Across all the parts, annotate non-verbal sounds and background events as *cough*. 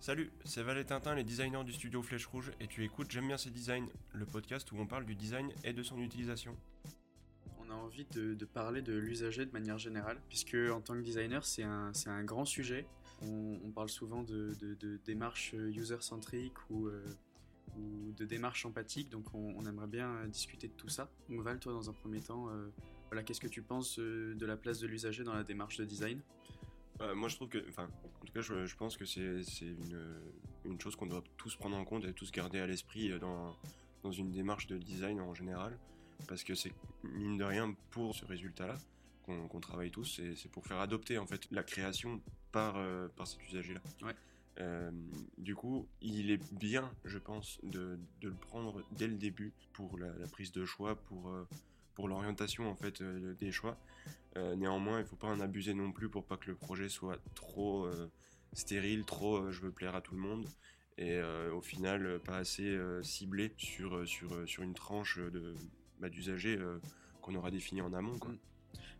Salut, c'est Valet Tintin, les designers du studio Flèche Rouge, et tu écoutes J'aime bien ces designs, le podcast où on parle du design et de son utilisation. On a envie de, parler de l'usager de manière générale, puisque en tant que designer, c'est un, grand sujet. On, parle souvent de, démarches user-centriques ou, euh, ou de démarches empathiques, donc on, aimerait bien discuter de tout ça. Donc Val, toi, dans un premier temps, euh, voilà, qu'est-ce que tu penses euh, de la place de l'usager dans la démarche de design? Euh, moi je trouve que, enfin, en tout cas je, je pense que c'est une, une chose qu'on doit tous prendre en compte et tous garder à l'esprit euh, dans, dans une démarche de design en général, parce que c'est mine de rien pour ce résultat-là qu'on travaille tous, c'est c'est pour faire adopter en fait la création par, euh, par cet usager-là. Ouais. Euh, du coup, il est bien, je pense, de, de le prendre dès le début pour la, la prise de choix, pour, pour l'orientation en fait euh, des choix. Euh, néanmoins, il faut pas en abuser non plus pour pas que le projet soit trop euh, stérile, trop je veux plaire à tout le monde et au final pas assez ciblé sur, sur, sur une tranche de bah, d'usagers qu'on aura défini en amont. Mm.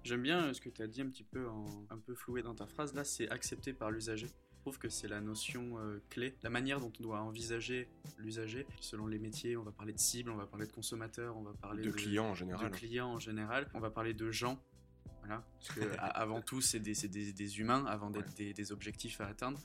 J'aime bien ce que tu as dit un petit peu, un peu floué dans ta phrase. Là, c'est accepté par l'usager. Trouve que c'est la notion euh, clé, la manière dont on doit envisager l'usager. Selon les métiers, on va parler de cible, on va parler de consommateur, on va parler De clients en général. de clients en général, on va parler de gens. Voilà, parce que *laughs* avant tout, c'est des, c'est des- des humains avant d'être des, des objectifs à atteindre.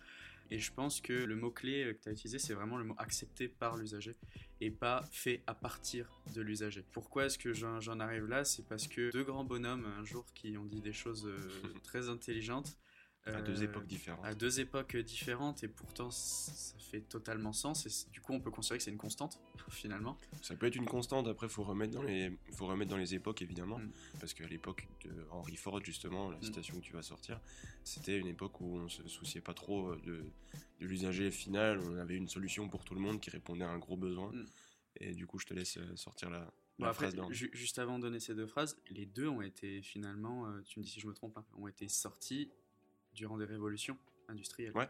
Et je pense que le mot-clé euh, que tu as utilisé, c'est vraiment le mot accepté par l'usager et pas fait à partir de l'usager. Pourquoi est-ce que j'en j'en arrive là? C'est parce que deux grands bonhommes, un jour, qui ont dit des choses euh, *laughs* très intelligentes. À euh, deux époques différentes. à deux époques différentes et pourtant ça fait totalement sens et du coup on peut considérer que c'est une constante *laughs* finalement. Ça peut être une constante, après faut remettre dans les, faut remettre dans les époques évidemment, Mm. parce qu'à l'époque de Henry Ford justement, la citation que tu vas sortir, c'était une époque où on se souciait pas trop euh, de, de l'usager final, on avait une solution pour tout le monde qui répondait à un gros besoin, Mm. et du coup je te laisse euh, sortir la, Bon, après, juste avant de donner ces deux phrases, les deux ont été finalement, euh, tu me dis si je me trompe, hein, ont été sortis durant des révolutions industrielles. Ouais.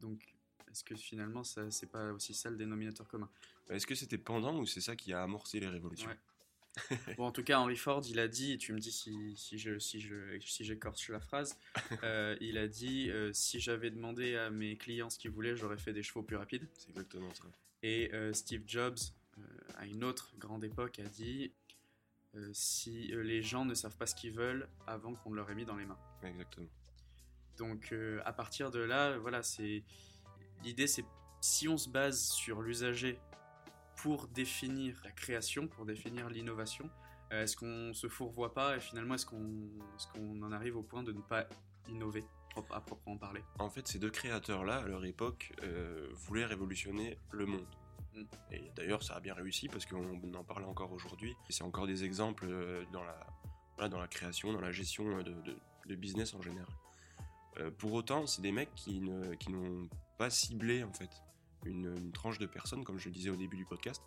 Donc est-ce que finalement ça c'est pas aussi ça le dénominateur commun? Est-ce que c'était pendant ou c'est ça qui a amorcé les révolutions? Ouais. *laughs* Bon, en tout cas, Henry Ford, il a dit, et tu me dis si, si je si je si j'écorche la phrase, *laughs* euh, il a dit euh, si j'avais demandé à mes clients ce qu'ils voulaient, j'aurais fait des chevaux plus rapides. C'est exactement ça. Et euh, Steve Jobs, à une autre grande époque, a dit si les gens ne savent pas ce qu'ils veulent avant qu'on leur ait mis dans les mains. Exactement. Donc euh, à partir de là, voilà, c'est l'idée, c'est si on se base sur l'usager pour définir la création, pour définir l'innovation, euh, est-ce qu'on se fourvoie pas et finalement est-ce qu'on en arrive au point de ne pas innover à proprement parler? En fait, ces deux créateurs-là, à leur époque, euh, voulaient révolutionner le monde. Mm. Et d'ailleurs, ça a bien réussi parce qu'on en parle encore aujourd'hui. Et c'est encore des exemples dans la, dans la création, dans la gestion de, de- de business en général. Euh, pour autant, c'est des mecs qui ne- qui n'ont pas ciblé en fait une, tranche de personnes, comme je le disais au début du podcast,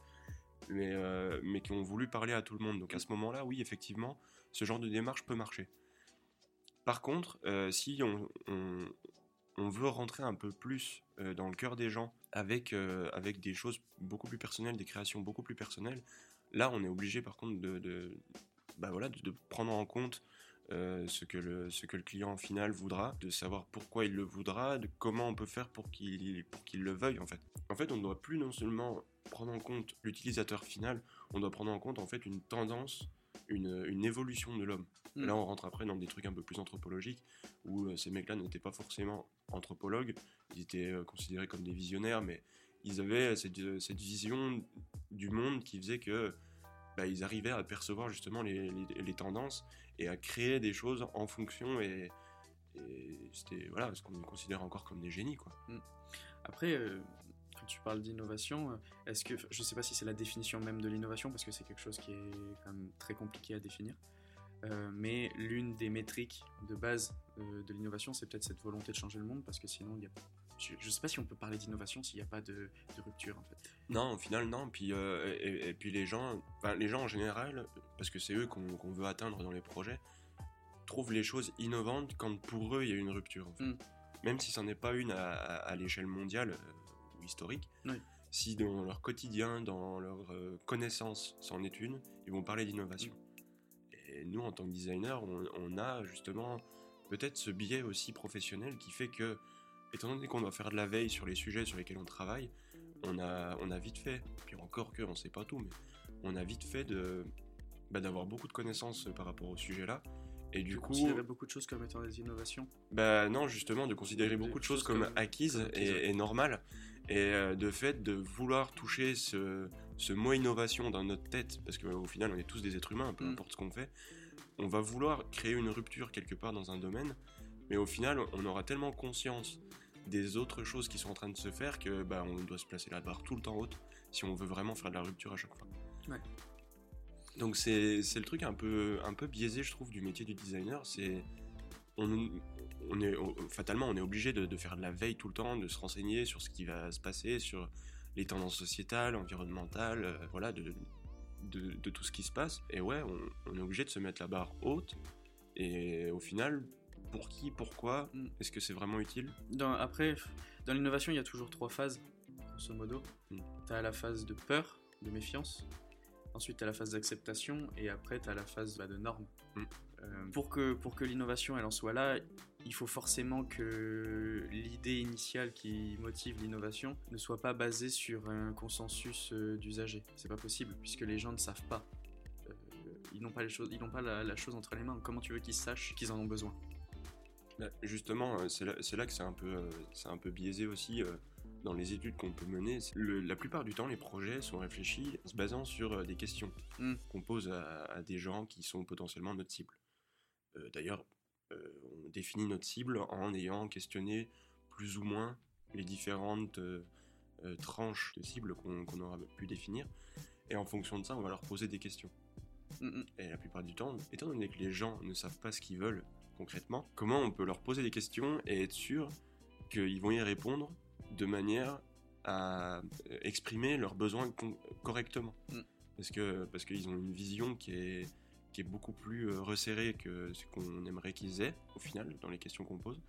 mais, euh, mais qui ont voulu parler à tout le monde. Donc à ce moment-là, oui, effectivement, ce genre de démarche peut marcher. Par contre, euh, si on, on- veut rentrer un peu plus dans le cœur des gens avec, avec des choses beaucoup plus personnelles, des créations beaucoup plus personnelles, là on est obligé par contre de, de, bah voilà, de prendre en compte euh, ce, que le, ce que le client final voudra, de savoir pourquoi il le voudra, de comment on peut faire pour qu'il pour qu'il le veuille en fait. En fait, on ne doit plus non seulement prendre en compte l'utilisateur final, on doit prendre en compte en fait une tendance, une, une évolution de l'homme. Mm. Là, on rentre après dans des trucs un peu plus anthropologiques, où euh, ces mecs-là n'étaient pas forcément anthropologues, ils étaient euh, considérés comme des visionnaires, mais ils avaient cette, cette vision du monde qui faisait que bah, ils arrivaient à percevoir justement les, tendances et à créer des choses en fonction et, c'était voilà ce qu'on considère encore comme des génies quoi. Après, euh, quand tu parles d'innovation, euh, est-ce que je sais pas si c'est la définition même de l'innovation parce que c'est quelque chose qui est quand même très compliqué à définir. Euh, mais l'une des métriques de base de l'innovation, c'est peut-être cette volonté de changer le monde parce que sinon, il y a... je, je sais pas si on peut parler d'innovation s'il n'y a pas de, de rupture en fait. Non, au final, non. Puis, euh, et, et puis les gens, enfin, les gens en général, parce que c'est eux qu'on veut atteindre dans les projets, trouvent les choses innovantes quand pour eux il y a une rupture. En fait. Mm. Même si c'en est pas une à, à- à l'échelle mondiale euh, ou historique, Oui. si dans leur quotidien, dans leur euh, connaissance, c'en est une, ils vont parler d'innovation. Et nous, en tant que designer, on, on a justement peut-être ce biais aussi professionnel qui fait que étant donné qu'on doit faire de la veille sur les sujets sur lesquels on travaille, on a, on a vite fait, puis encore que on sait pas tout, mais on a vite fait de bah, d'avoir beaucoup de connaissances par rapport au sujet là. Et du coup, considérer beaucoup de choses comme étant des innovations. bah non, justement, de considérer beaucoup de choses choses comme comme- acquises comme acquises, et, et normales. Et euh, de fait, de vouloir toucher ce, ce mot innovation dans notre tête, parce qu'au final, on est tous des êtres humains, peu Mm. importe ce qu'on fait, on va vouloir créer une rupture quelque part dans un domaine, mais au final, on aura tellement conscience des autres choses qui sont en train de se faire que bah, on doit se placer la barre tout le temps haute si on veut vraiment faire de la rupture à chaque fois. Ouais. Donc c'est c'est le truc un peu, un peu biaisé, je trouve, du métier du designer. C'est on, on est fatalement on est obligé de, de faire de la veille tout le temps, de se renseigner sur ce qui va se passer, sur les tendances sociétales, environnementales, euh, voilà, de, de, de tout ce qui se passe. Et ouais, on, on est obligé de se mettre la barre haute. Et au final, pour qui, pourquoi, Mm. est-ce que c'est vraiment utile? Dans, après, dans l'innovation, il y a toujours trois phases, grosso modo. Mm. Tu as la phase de peur, de méfiance. Ensuite, tu as la phase d'acceptation. Et après, tu as la phase bah, de norme. Mm. Euh, pour que, pour que l'innovation elle en soit là, il faut forcément que l'idée initiale qui motive l'innovation ne soit pas basée sur un consensus euh, d'usagers. C'est pas possible puisque les gens ne savent pas. Euh, ils n'ont pas les choses, ils n'ont pas la, la chose entre les mains. Comment tu veux qu'ils sachent qu'ils en ont besoin? Justement, euh, c'est là, que c'est un, peu, euh, un peu biaisé aussi euh, dans les études qu'on peut mener. Le- la plupart du temps, les projets sont réfléchis en se basant sur des questions Mm. qu'on pose à, à des gens qui sont potentiellement notre cible. Euh, D'ailleurs, euh, on définit notre cible en ayant questionné plus ou moins les différentes euh, tranches de cibles qu'on aura pu définir. Et en fonction de ça, on va leur poser des questions. Mm, mm. Et la plupart du temps, étant donné que les gens ne savent pas ce qu'ils veulent concrètement, comment on peut leur poser des questions et être sûr qu'ils vont y répondre de manière à euh, exprimer leurs besoins correctement Mm. Parce que parce qu'ils ont une vision qui est qui est beaucoup plus euh, resserrée que ce qu'on aimerait qu'ils aient au final dans les questions qu'on pose.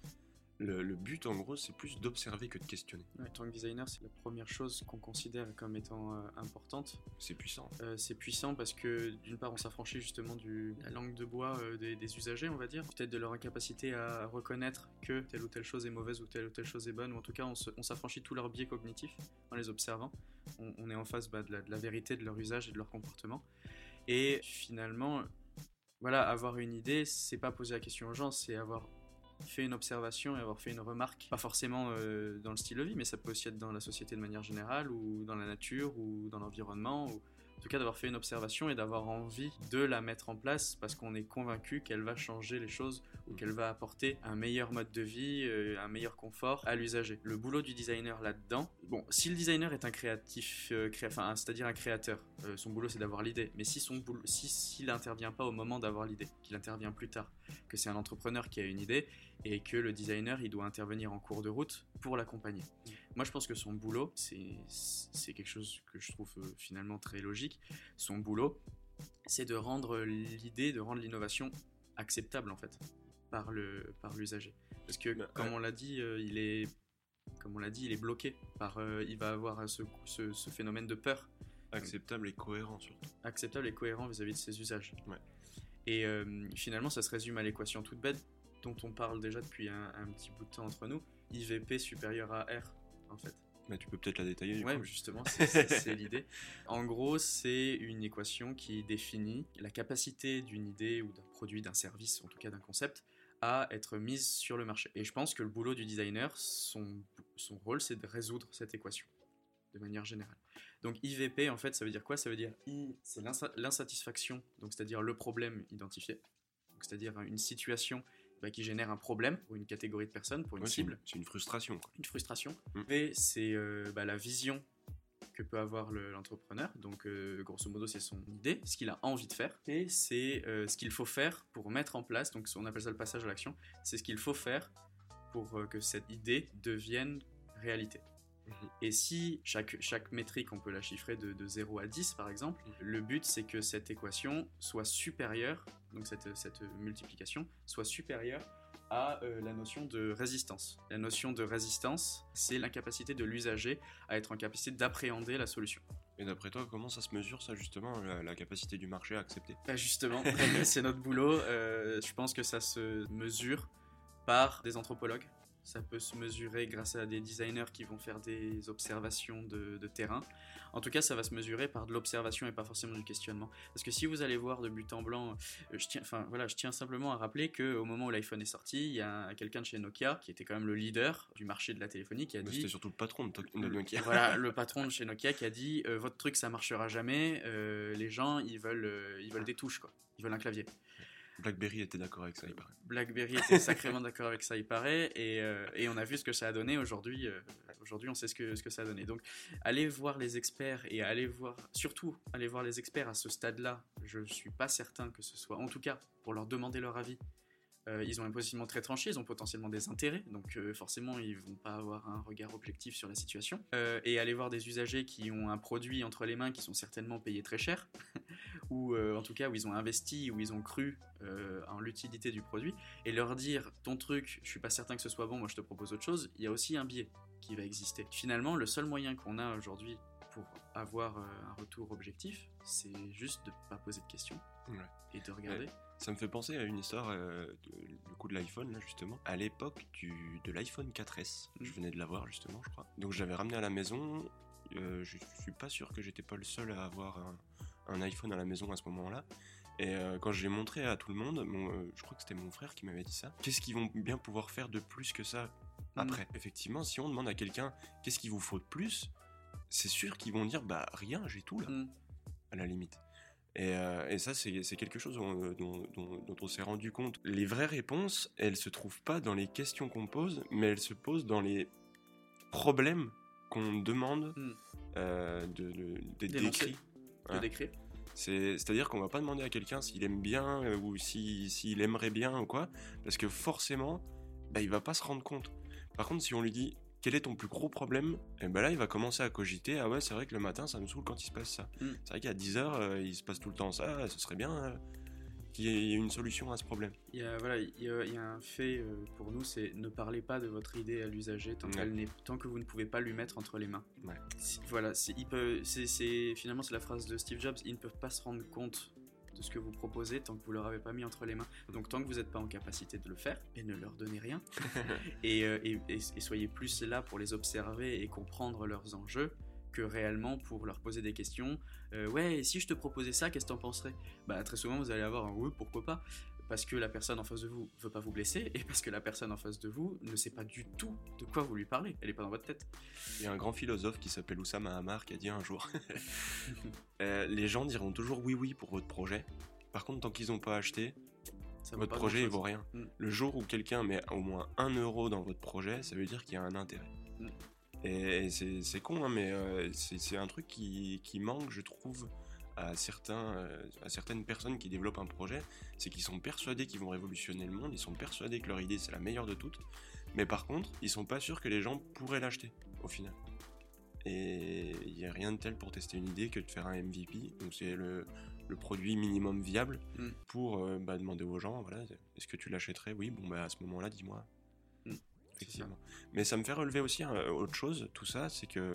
Le, le but en gros, c'est plus d'observer que de questionner. En tant que designer, c'est la première chose qu'on considère comme étant euh, importante. C'est puissant. Euh, c'est puissant parce que d'une part, on s'affranchit justement de la langue de bois euh, des, des usagers, on va dire, peut-être de leur incapacité à reconnaître que telle ou telle chose est mauvaise ou telle ou telle chose est bonne, ou en tout cas, on s'affranchit de tous leurs biais cognitifs en les observant. On, on est en face bah, de, la, de la vérité de leur usage et de leur comportement. Et finalement, voilà, avoir une idée, c'est pas poser la question aux gens, c'est avoir fait une observation et avoir fait une remarque, pas forcément euh, dans le style de vie, mais ça peut aussi être dans la société de manière générale, ou dans la nature, ou dans l'environnement, tout cas d'avoir fait une observation et d'avoir envie de la mettre en place parce qu'on est convaincu qu'elle va changer les choses ou qu'elle va apporter un meilleur mode de vie, euh, un meilleur confort à l'usager. Le boulot du designer là-dedans, bon, si le designer est un créatif, euh, créa- enfin, c'est-à-dire un créateur, euh, son boulot c'est d'avoir l'idée, mais si son boulot, si s'il intervient pas au moment d'avoir l'idée, qu'il intervient plus tard, que c'est un entrepreneur qui a une idée et que le designer il doit intervenir en cours de route pour l'accompagner. Moi je pense que son boulot, c'est quelque chose que je trouve euh, finalement très logique. Son boulot, c'est de rendre l'idée, de rendre l'innovation acceptable en fait par le par l'usager. Parce que Bah, comme ouais. on l'a dit, euh, il est comme on l'a dit, il est bloqué par euh, il va avoir ce, ce, ce phénomène de peur Acceptable et cohérent surtout. acceptable et cohérent vis-à-vis de ses usages. Ouais. Et euh, finalement, ça se résume à l'équation toute bête dont on parle déjà depuis un, un petit bout de temps entre nous, IVP supérieur à R, en fait. Mais tu peux peut-être la détailler du Ouais, coup. justement, c'est- *laughs* l'idée. En gros, c'est une équation qui définit la capacité d'une idée ou d'un produit, d'un service, en tout cas d'un concept, à être mise sur le marché. Et je pense que le boulot du designer, son, son rôle, c'est de résoudre cette équation, de manière générale. Donc IVP, en fait, ça veut dire quoi? Ça veut dire I, c'est l'insa- l'insatisfaction, donc c'est-à-dire le problème identifié, c'est-à-dire une situation bah, qui génère un problème pour une catégorie de personnes, pour une Ouais, cible c'est une frustration. quoi. une frustration. Mm. V, c'est euh, bah, la vision que peut avoir le- l'entrepreneur. Donc, euh, grosso modo, c'est son idée, ce qu'il a envie de faire. T, c'est euh, ce qu'il faut faire pour mettre en place. Donc, on appelle ça le passage à l'action. C'est ce qu'il faut faire pour euh, que cette idée devienne réalité. Mhm. Et si chaque, chaque métrique, on peut la chiffrer de, de 0 à 10 par exemple, Mhm. le but c'est que cette équation soit supérieure, donc cette, cette multiplication soit supérieure à euh, la notion de résistance. La notion de résistance, c'est l'incapacité de l'usager à être en capacité d'appréhender la solution. Et d'après toi, comment ça se mesure ça justement, la, la capacité du marché à accepter? Bah, justement, *laughs* c'est notre boulot. Euh, je pense que ça se mesure par des anthropologues. Ça peut se mesurer grâce à des designers qui vont faire des observations de, de terrain. En tout cas, ça va se mesurer par de l'observation et pas forcément du questionnement. Parce que si vous allez voir de but en blanc, euh, je tiens, enfin voilà, je tiens simplement à rappeler que au moment où l'iPhone est sorti, il y a quelqu'un de chez Nokia qui était quand même le leader du marché de la téléphonie qui a Mais dit C'était surtout le patron de, Nokia. voilà, *laughs* le patron de chez Nokia qui a dit euh, votre truc ça marchera jamais. euh, les gens ils veulent euh, ils veulent des touches quoi. Ils veulent un clavier. BlackBerry était d'accord avec ça, il paraît. BlackBerry était *laughs* sacrément d'accord avec ça, il paraît, et, euh, et on a vu ce que ça a donné aujourd'hui. euh, aujourd'hui, on sait ce que, ce que ça a donné. Donc, allez voir les experts et allez voir, surtout, allez voir les experts à ce stade-là. Je ne suis pas certain que ce soit, en tout cas, pour leur demander leur avis. Euh, ils ont un positionnement très tranché, ils ont potentiellement des intérêts, donc euh, forcément ils vont pas avoir un regard objectif sur la situation. Euh, et aller voir des usagers qui ont un produit entre les mains qui sont certainement payés très cher, *laughs* ou en tout cas où ils ont investi, où ils ont cru en l'utilité du produit, et leur dire ton truc, je suis pas certain que ce soit bon, moi je te propose autre chose, il y a aussi un biais qui va exister. Finalement, le seul moyen qu'on a aujourd'hui pour avoir un retour objectif, c'est juste de pas poser de questions Ouais. et de regarder. Ça me fait penser à une histoire euh, de- du coup de l'iPhone, là, justement. À l'époque du, de l'iPhone 4S, je venais de l'avoir, justement, je crois. Donc j'avais ramené à la maison. euh, je suis pas sûr que j'étais pas le seul à avoir un, un iPhone à la maison à ce moment-là. Et euh, quand j'ai montré à tout le monde, mon, euh, je crois que c'était mon frère qui m'avait dit ça. Qu'est-ce qu'ils vont bien pouvoir faire de plus que ça après? Effectivement, si on demande à quelqu'un qu'est-ce qu'il vous faut de plus, c'est sûr qu'ils vont dire bah rien, j'ai tout là Mm. à la limite. Et, euh, et ça, c'est quelque chose dont, dont- dont- dont on s'est rendu compte. Les vraies réponses, elles se trouvent pas dans les questions qu'on pose, mais elles se posent dans les problèmes qu'on demande Mm. euh, de, de- C'est-à-dire qu'on va pas demander à quelqu'un s'il aime bien euh, ou si- s'il aimerait bien ou quoi, parce que forcément, bah, il va pas se rendre compte. Par contre, si on lui dit quel est ton plus gros problème, et ben là, il va commencer à cogiter. Ah ouais, c'est vrai que le matin, ça me saoule quand il se passe ça. Mm. C'est vrai qu'à 10h, il se passe tout le temps ça, ce serait bien euh, qu'il y ait une solution à ce problème. Il y a, voilà, il y a, il y a un fait euh, pour nous, c'est ne parlez pas de votre idée à l'usager tant, Ouais. qu'elle n'est- tant que vous ne pouvez pas lui mettre entre les mains. Ouais. Voilà, c'est, il peut, c'est, c'est- finalement c'est la phrase de Steve Jobs, ils ne peuvent pas se rendre compte de ce que vous proposez tant que vous leur avez pas mis entre les mains. Donc tant que vous n'êtes pas en capacité de le faire, et ne leur donnez rien, *laughs* et, euh, et- et- et soyez plus là pour les observer et comprendre leurs enjeux que réellement pour leur poser des questions. Euh, ouais, et si je te proposais ça, qu'est-ce que t'en penserais? Bah très souvent vous allez avoir un oui, pourquoi pas parce que la personne en face de vous veut pas vous blesser et parce que la personne en face de vous ne sait pas du tout de quoi vous lui parlez. Elle est pas dans votre tête. Il y a un grand philosophe qui s'appelle Oussama Hamar qui a dit un jour *laughs* *laughs* Euh, Les gens diront toujours oui, oui pour votre projet. Par contre, tant qu'ils n'ont pas acheté, Ça votre projet grand-chose. vaut rien. Mm. Le jour où quelqu'un met au moins un euro dans votre projet, ça veut dire qu'il y a un intérêt. Mm. Et, c'est con, hein, mais euh, c'est c'est un truc qui, qui manque, je trouve, à, certains, euh, à certaines personnes qui développent un projet. C'est qu'ils sont persuadés qu'ils vont révolutionner le monde, ils sont persuadés que leur idée c'est la meilleure de toutes. Mais par contre, ils sont pas sûrs que les gens pourraient l'acheter au final. Et il n'y a rien de tel pour tester une idée que de faire un MVP. Donc c'est le, le produit minimum viable Mm. pour euh, bah, demander aux gens, voilà, est-ce que tu l'achèterais? Oui, bon bah à ce moment-là, dis-moi. Mm. Effectivement. Mais ça me fait relever aussi hein, autre chose, tout ça, c'est que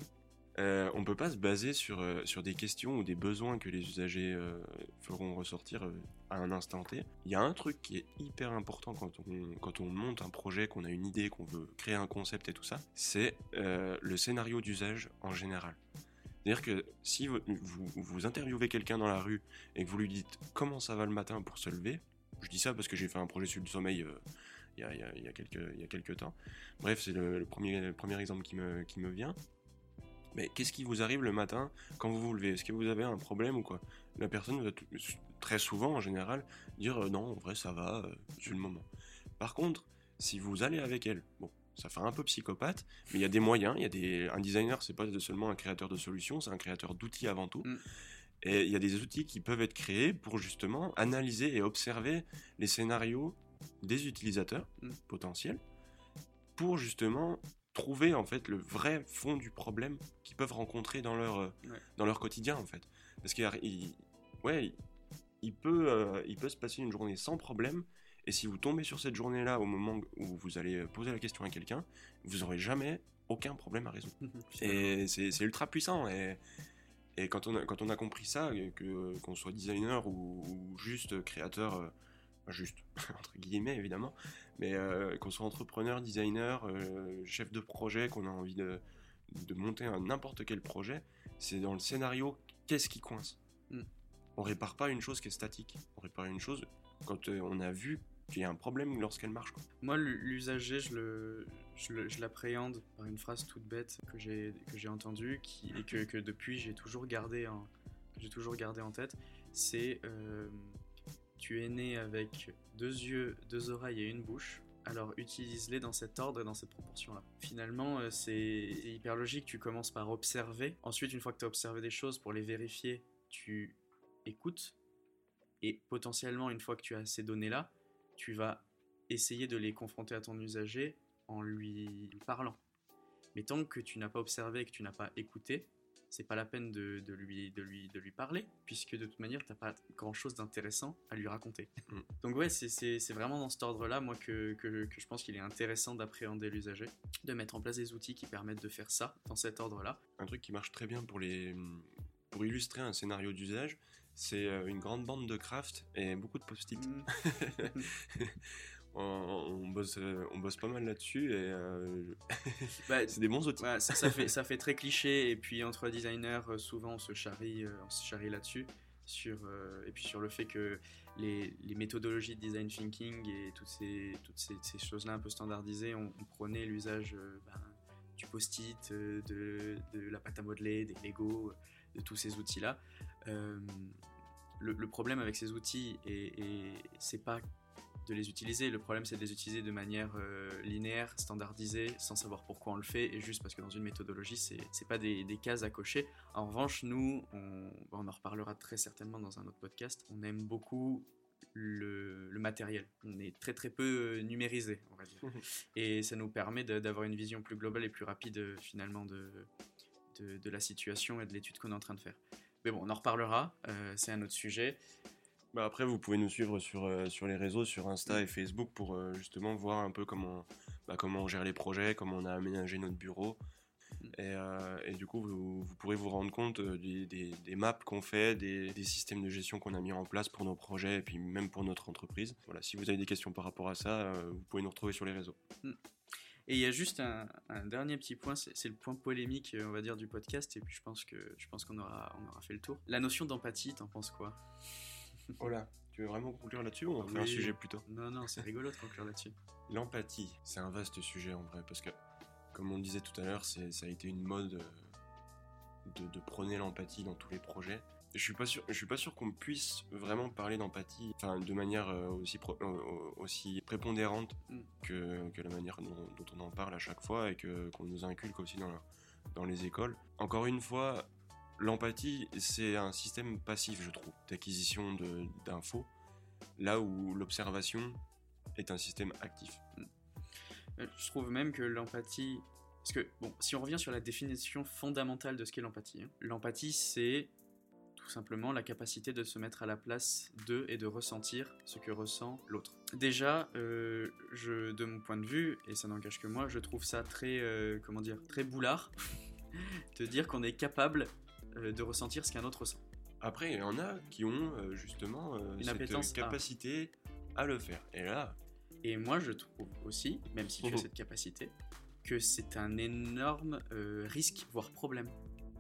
euh, on peut pas se baser sur, euh, sur des questions ou des besoins que les usagers euh, feront ressortir euh, à un instant T. Il y a un truc qui est hyper important quand on, quand on monte un projet, qu'on a une idée, qu'on veut créer un concept et tout ça, c'est le scénario d'usage en général. C'est-à-dire que si vous, vous, interviewez quelqu'un dans la rue et que vous lui dites comment ça va le matin pour se lever, je dis ça parce que j'ai fait un projet sur le sommeil il y, a, y a- quelques, y a quelques temps. Bref, c'est le, premier, premier exemple qui me, qui me vient. Mais qu'est-ce qui vous arrive le matin quand vous vous levez? Est-ce que vous avez un problème ou quoi? La personne va très souvent en général dire euh, non, en vrai ça va, euh, c'est le moment. Par contre, si vous allez avec elle, bon, ça fait un peu psychopathe, mais il y a des moyens, il y a des un designer, c'est pas seulement un créateur de solutions, c'est un créateur d'outils avant tout. Mm. Et il y a des outils qui peuvent être créés pour justement analyser et observer les scénarios des utilisateurs Mm. potentiels pour justement trouver en fait le vrai fond du problème qu'ils peuvent rencontrer dans leur, euh, Ouais. dans leur quotidien en fait. Parce qu'il il- ouais, il, il peut, euh, il peut se passer une journée sans problème et si vous tombez sur cette journée-là au moment où vous allez euh, poser la question à quelqu'un, vous aurez jamais aucun problème à résoudre. Et c'est c'est ultra puissant. Et, et quand, on a, quand on a compris ça, qu'on soit designer ou, ou juste créateur, juste *laughs* entre guillemets évidemment, mais euh, qu'on soit entrepreneur, designer, euh, chef de projet, qu'on a envie de, de monter un n'importe quel projet, c'est dans le scénario qu'est-ce qui coince? Mm. On répare pas une chose qui est statique, on répare une chose quand euh, on a vu qu'il y a un problème lorsqu'elle marche. quoi. Moi, l'usager, je le, je l'appréhende par une phrase toute bête que j'ai que j'ai entendue qui, et que, que depuis j'ai toujours gardé en j'ai toujours gardé en tête. C'est euh, tu es né avec deux yeux, deux oreilles et une bouche. Alors utilise-les dans cet ordre et dans cette proportion-là. Finalement, euh, c'est hyper logique. Tu commences par observer. Ensuite, une fois que tu as observé des choses, pour les vérifier, tu écoutes. Et potentiellement, une fois que tu as ces données-là, tu vas essayer de les confronter à ton usager en lui parlant. Mais tant que tu n'as pas observé et que tu n'as pas écouté, c'est pas la peine de, de lui, de, lui, de lui parler, puisque de toute manière, tu n'as pas grand chose d'intéressant à lui raconter. Mm. Donc, ouais, c'est- vraiment dans cet ordre-là, moi, que, que, que je pense qu'il est intéressant d'appréhender l'usager, de mettre en place des outils qui permettent de faire ça dans cet ordre-là. Un truc qui marche très bien pour, les, pour illustrer un scénario d'usage, c'est euh, une grande bande de craft et beaucoup de post-it. Mm. *laughs* *laughs* on, on bosse, euh, on bosse pas mal là-dessus et euh, Bah, *laughs* c'est des bons outils. Ouais, ça, ça fait, *laughs* ça fait très cliché, et puis entre designers, euh, souvent on se charrie, on se charrie là-dessus, sur, euh, et puis sur le fait que les, les méthodologies de design thinking et toutes ces, toutes ces, ces choses-là un peu standardisées, on, on prônait l'usage euh, ben, du post-it, de, de la pâte à modeler, des Lego, de tous ces outils-là. Le, le problème avec ces outils, et, et c'est pas de les utiliser. Le problème, c'est de les utiliser de manière euh, linéaire, standardisée, sans savoir pourquoi on le fait, et juste parce que dans une méthodologie, c'est c'est pas des, des cases à cocher. En revanche, nous, on, on en reparlera très certainement dans un autre podcast, on aime beaucoup le, le matériel. On est très très peu euh, numérisé, on va dire. *laughs* et ça nous permet d'avoir une vision plus globale et plus rapide, euh, finalement, de, de, de la situation et de l'étude qu'on est en train de faire. Mais bon, on en reparlera, euh, c'est un autre sujet. Bah après, vous pouvez nous suivre sur, euh, sur les réseaux, sur Insta et Facebook pour euh, justement voir un peu comment, bah, comment on gère les projets, comment on a aménagé notre bureau. Et, euh, et du coup, vous, vous pourrez vous rendre compte des, des- des maps qu'on fait, des, des systèmes de gestion qu'on a mis en place pour nos projets et puis même pour notre entreprise. Voilà, si vous avez des questions par rapport à ça, vous pouvez nous retrouver sur les réseaux. Et il y a juste un, un dernier petit point, c'est le point polémique, on va dire, du podcast, et puis je pense que je pense qu'on aura, on aura fait le tour. La notion d'empathie, t'en penses quoi? *laughs* Oh là, tu veux vraiment conclure là-dessus ou on fait un sujet plus tôt? Non, non, c'est rigolo de conclure là-dessus. L'empathie, c'est un vaste sujet en vrai, parce que, comme on disait tout à l'heure, ça a été une mode euh, de, de prôner l'empathie dans tous les projets. Je suis pas sûr, je suis pas sûr qu'on puisse vraiment parler d'empathie, enfin, de manière euh, aussi pro- euh, aussi prépondérante Mm. que, que la manière dont, dont on en parle à chaque fois et que qu'on nous inculque aussi dans, la- dans les écoles. Encore une fois, l'empathie, c'est un système passif, je trouve, d'acquisition d'infos, là où l'observation est un système actif. Euh, Je trouve même que l'empathie. Parce que, bon, si on revient sur la définition fondamentale de ce qu'est l'empathie, hein, l'empathie, c'est tout simplement la capacité de se mettre à la place d'eux et de ressentir ce que ressent l'autre. Déjà, euh, de mon point de vue, et ça n'engage que moi, je trouve ça très, euh, comment dire, très boulard *laughs* de dire qu'on est capable de ressentir ce qu'un autre ressent. Après, il y en a qui ont euh, justement euh, Une cette à. capacité à le faire. Et là, Et moi, je trouve aussi, même si tu as Mhm. cette capacité, que c'est un énorme euh, risque, voire problème.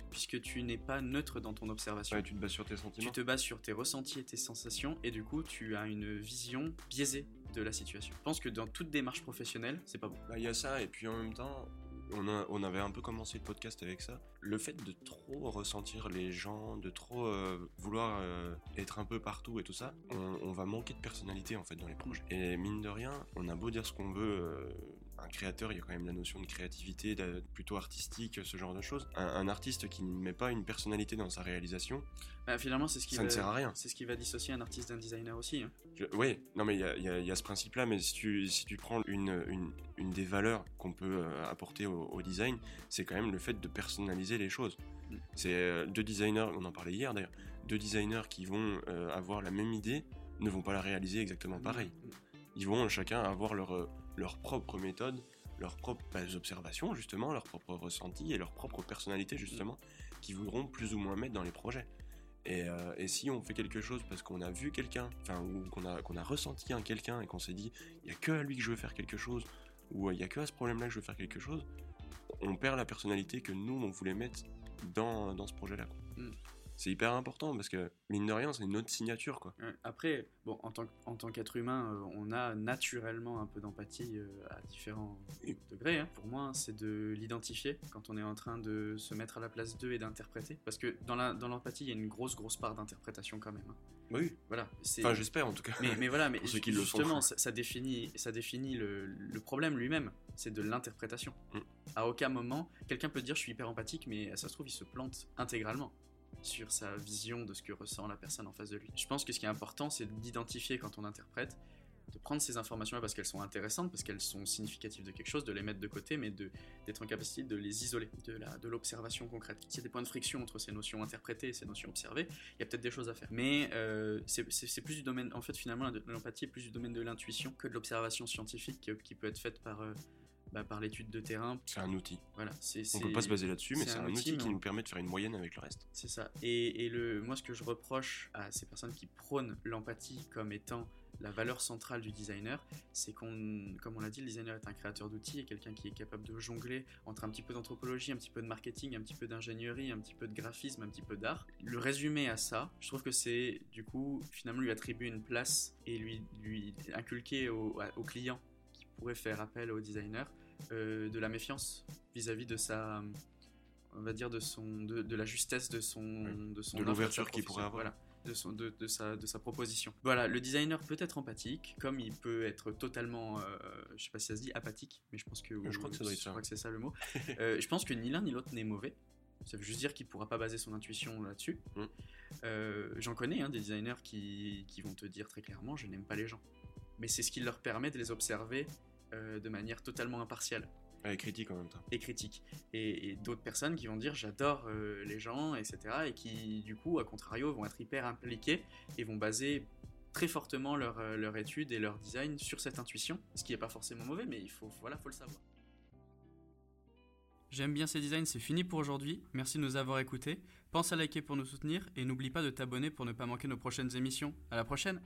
Puisque tu n'es pas neutre dans ton observation. ouais, tu te bases sur tes tu sentiments. te bases sur tes ressentis et tes sensations, et du coup, tu as une vision biaisée de la situation. Je pense que dans toute démarche professionnelle, c'est pas bon. Bah, Il y a ça, et puis en même temps, on, avait un peu commencé le podcast avec ça. Le fait de trop ressentir les gens, de trop euh, vouloir euh, être un peu partout et tout ça, on, on va manquer de personnalité en fait dans les projets. Et mine de rien, on a beau dire ce qu'on veut. Un créateur, il y a quand même la notion de créativité, de- plutôt artistique, ce genre de choses. Un, un artiste qui ne met pas une personnalité dans sa réalisation, Bah, finalement, c'est ce qui ça va, ne sert à rien. C'est ce qui va dissocier un artiste d'un designer aussi. hein. Oui, non mais il y a, il y a- il y a ce principe-là, mais si tu, si tu prends une, une, une des valeurs qu'on peut euh, apporter au, au design, c'est quand même le fait de personnaliser les choses. Mm. C'est euh, deux designers, on en parlait hier d'ailleurs, deux designers qui vont euh, avoir la même idée ne vont pas la réaliser exactement pareil. Ils vont chacun avoir leur, euh, leur propre méthode, leurs propres bah, observations justement, leurs propres ressentis et leur propre personnalité justement, qui voudront plus ou moins mettre dans les projets. Et, euh, si on fait quelque chose parce qu'on a vu quelqu'un, enfin, ou qu'on a, ressenti un quelqu'un et qu'on s'est dit, il n'y a que à lui que je veux faire quelque chose, ou il n'y a que à ce problème-là que je veux faire quelque chose, on perd la personnalité que nous, on voulait mettre dans, dans ce projet-là. C'est hyper important parce que, mine de rien, c'est notre signature. quoi. Après, bon, en tant, que- en tant qu'être humain, euh, on a naturellement un peu d'empathie euh, à différents degrés. hein. Pour moi, c'est de l'identifier quand on est en train de se mettre à la place d'eux et d'interpréter. Parce que dans l'empathie, il y a une grosse, grosse part d'interprétation quand même. hein. Oui. Voilà. Enfin, j'espère en tout cas. mais, mais voilà, *laughs* mais ceux qui le justement, ça, ça définit, ça définit le, le problème lui-même. C'est de l'interprétation. Mm. À aucun moment, quelqu'un peut dire je suis hyper empathique, mais ça se trouve, il se plante intégralement sur sa vision de ce que ressent la personne en face de lui. Je pense que ce qui est important, c'est d'identifier quand on interprète, de prendre ces informations-là parce qu'elles sont intéressantes, parce qu'elles sont significatives de quelque chose, de les mettre de côté, mais d'être en capacité de les isoler de l'observation concrète. S'il y a des points de friction entre ces notions interprétées et ces notions observées, il y a peut-être des choses à faire. Mais euh, c'est plus du domaine, en fait, finalement, l'empathie est plus du domaine de l'intuition que de l'observation scientifique qui, qui peut être faite par, euh, bah, par l'étude de terrain. C'est un outil. Voilà, c'est On peut pas se baser là-dessus, mais c'est un un, outil, qui on- nous permet de faire une moyenne avec le reste. C'est ça. Et, et le, moi, ce que je reproche à ces personnes qui prônent l'empathie comme étant la valeur centrale du designer, c'est qu'on, comme on l'a dit, le designer est un créateur d'outils et quelqu'un qui est capable de jongler entre un petit peu d'anthropologie, un petit peu de marketing, un petit peu d'ingénierie, un petit peu de graphisme, un petit peu d'art. Le résumé à ça, je trouve que c'est du coup finalement lui attribuer une place et lui, lui inculquer au, client pourrait faire appel au designer euh, de la méfiance vis-à-vis de sa on va dire de son de, de la justesse de son Oui. de son De l'ouverture qu'il pourrait avoir. voilà de, son, de, de sa, de sa proposition. Voilà, le designer peut être empathique, comme il peut être totalement, euh, je sais pas si ça se dit apathique, mais je pense que Je que crois que c'est ça le mot. Euh, *laughs* je pense que ni l'un ni l'autre n'est mauvais. Ça veut juste dire qu'il pourra pas baser son intuition là-dessus. Mm. Euh, J'en connais hein, des designers qui, qui vont te dire très clairement je n'aime pas les gens. Mais c'est ce qui leur permet de les observer euh, de manière totalement impartiale Elle est critique en même temps. et critique. Et, et d'autres personnes qui vont dire j'adore euh, les gens, etc. Et qui, du coup, à contrario, vont être hyper impliqués et vont baser très fortement leur, euh, leur étude et leur design sur cette intuition. Ce qui n'est pas forcément mauvais, mais il faut, voilà, faut le savoir. J'aime bien ces designs, c'est fini pour aujourd'hui. Merci de nous avoir écoutés. Pense à liker pour nous soutenir et n'oublie pas de t'abonner pour ne pas manquer nos prochaines émissions. À la prochaine!